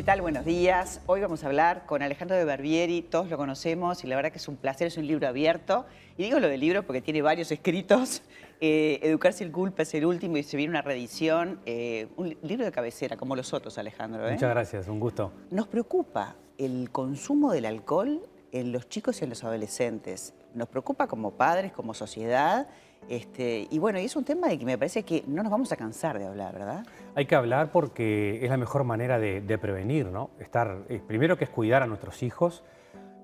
¿Qué tal? Buenos días. Hoy vamos a hablar con Alejandro de Barbieri, todos lo conocemos y la verdad que es un placer, es un libro abierto. Y digo lo del libro porque tiene varios escritos. Eh, Educar sin culpa es el último y se viene una reedición. Eh, un libro de cabecera, como los otros, Alejandro. ¿eh? Muchas gracias, un gusto. Nos preocupa el consumo del alcohol en los chicos y en los adolescentes. Nos preocupa como padres, como sociedad. Este, y bueno, y es un tema de que me parece que no nos vamos a cansar de hablar, ¿verdad? Hay que hablar porque es la mejor manera de, prevenir, ¿no? Estar, eh, primero que es cuidar a nuestros hijos,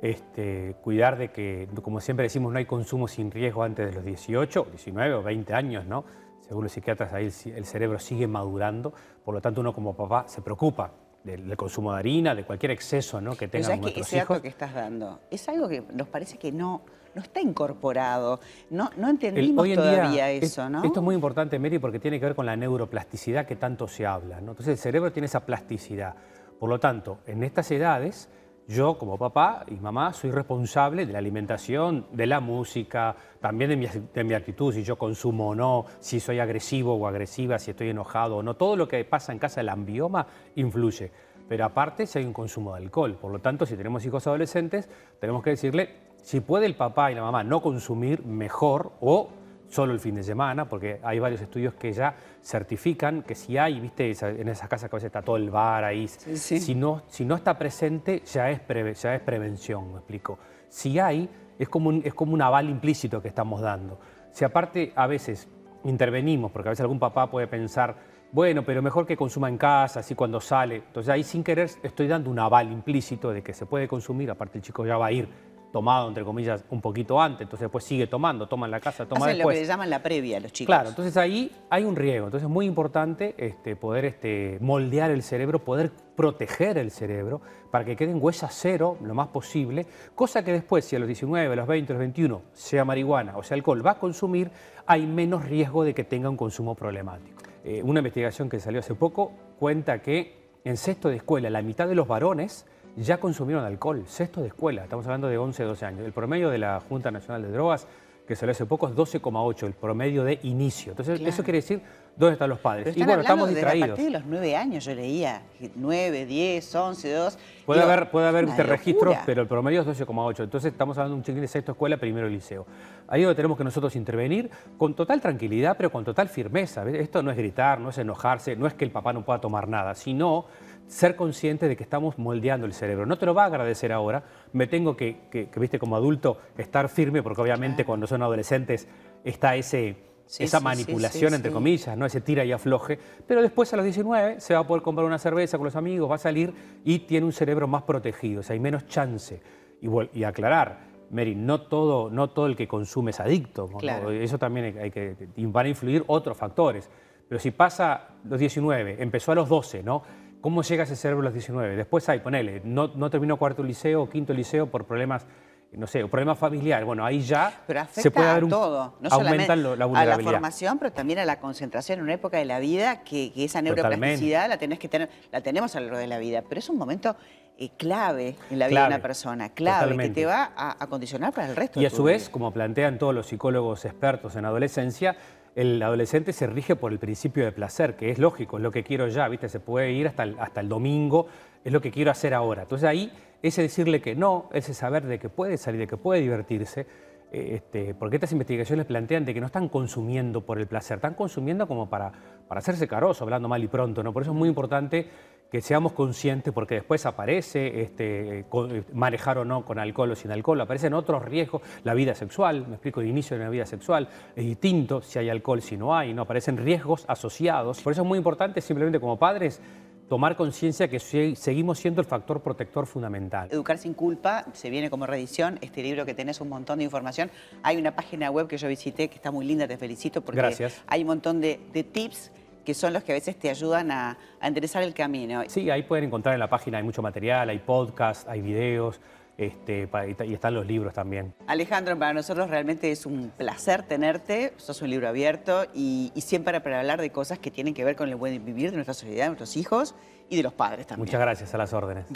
este, cuidar de que, como siempre decimos, no hay consumo sin riesgo antes de los 18, 19 o 20 años, ¿no? Según los psiquiatras, ahí el, cerebro sigue madurando, por lo tanto uno como papá se preocupa del, consumo de harina, de cualquier exceso ¿no? que tengan nuestros que ese hijos. que estás dando es algo que nos parece que no, no está incorporado. No, no entendimos todavía eso, ¿no? Esto es muy importante, Mary, porque tiene que ver con la neuroplasticidad que tanto se habla. ¿no? Entonces el cerebro tiene esa plasticidad. Por lo tanto, en estas edades yo como papá y mamá soy responsable de la alimentación, de la música, también de mi, actitud, si yo consumo o no, si soy agresivo o agresiva, si estoy enojado o no. Todo lo que pasa en casa del ambioma influye. Pero aparte si hay un consumo de alcohol. Por lo tanto, si tenemos hijos adolescentes, tenemos que decirle, si puede el papá y la mamá no consumir, mejor o solo el fin de semana, porque hay varios estudios que ya certifican que si hay, viste, en esas casas que a veces está todo el bar ahí, Si, no, si no está presente ya es, ya es prevención, me explico. Si hay, es como, un, es como un aval implícito que estamos dando. Si aparte a veces intervenimos, porque a veces algún papá puede pensar, bueno, pero mejor que consuma en casa, así cuando sale. Entonces ahí sin querer estoy dando un aval implícito de que se puede consumir, aparte el chico ya va a ir tomado, entre comillas, un poquito antes, entonces después sigue tomando, toma en la casa, toma Hacen después. lo que le llaman la previa a los chicos. Claro, entonces ahí hay un riesgo, entonces es muy importante este, poder este, moldear el cerebro, poder proteger el cerebro para que queden huellas cero lo más posible, cosa que después, si a los 19, a los 20, a los 21, sea marihuana o sea alcohol, va a consumir, hay menos riesgo de que tenga un consumo problemático. Eh, una investigación que salió hace poco cuenta que en sexto de escuela la mitad de los varones ya consumieron alcohol, sexto de escuela, estamos hablando de 11, 12 años. El promedio de la Junta Nacional de Drogas, que salió hace poco, es 12,8, el promedio de inicio. Entonces, eso quiere decir dónde están los padres. y bueno, estamos distraídos. a partir de los 9 años yo leía, 9, 10, 11, 2. Puede haber, puede haber registros, pero el promedio es 12,8. Entonces estamos hablando de un chiquilín de sexto escuela, primero liceo. Ahí es donde tenemos que nosotros intervenir con total tranquilidad, pero con total firmeza. Esto no es gritar, no es enojarse, no es que el papá no pueda tomar nada, sino ser consciente de que estamos moldeando el cerebro. No te lo va a agradecer ahora, me tengo que, viste, como adulto, estar firme, porque obviamente cuando son adolescentes está ese, esa manipulación, entre comillas, ¿no? ese tira y afloje, pero después a los 19 se va a poder comprar una cerveza con los amigos, va a salir y tiene un cerebro más protegido, o sea, hay menos chance. Y, y aclarar, Mary, no todo, no todo el que consume es adicto, eso también hay que, van a influir otros factores. Pero si pasa los 19, empezó a los 12, ¿no? ¿Cómo llega ese cerebro a los 19? Después hay, ponele, no, no terminó cuarto liceo o quinto liceo por problemas no sé, problemas familiares, bueno, ahí ya se puede dar un, todo, no solamente la a la formación, pero también a la concentración en una época de la vida que, esa neuroplasticidad la tenés que tener, la tenemos a lo largo de la vida, pero es un momento eh, clave en la vida de una persona, clave, que te va a, a, condicionar para el resto. Y a su vez, como plantean todos los psicólogos expertos en adolescencia, el adolescente se rige por el principio de placer, que es lógico, es lo que quiero ya, ¿viste? Se puede ir hasta el, hasta el domingo, es lo que quiero hacer ahora. Entonces ahí, ese decirle que no, ese saber de que puede salir, de que puede divertirse, eh, este, porque estas investigaciones plantean de que no están consumiendo por el placer, están consumiendo como para, para hacerse caroso, hablando mal y pronto, ¿no? Por eso es muy importante que seamos conscientes, porque después aparece este, manejar o no con alcohol o sin alcohol, aparecen otros riesgos, la vida sexual, me explico, el inicio de una vida sexual, es distinto si hay alcohol, si no hay, no aparecen riesgos asociados. Por eso es muy importante simplemente como padres tomar conciencia que seguimos siendo el factor protector fundamental. Educar sin culpa, se viene como reedición, este libro que tenés un montón de información. Hay una página web que yo visité que está muy linda, te felicito porque hay un montón de, de tips que son los que a veces te ayudan a, enderezar el camino. Sí, ahí pueden encontrar en la página, hay mucho material, hay podcast, hay videos, este, y están los libros también. Alejandro, para nosotros realmente es un placer tenerte, sos un libro abierto y, siempre para hablar de cosas que tienen que ver con el buen vivir de nuestra sociedad, de nuestros hijos y de los padres también. Muchas gracias, a las órdenes.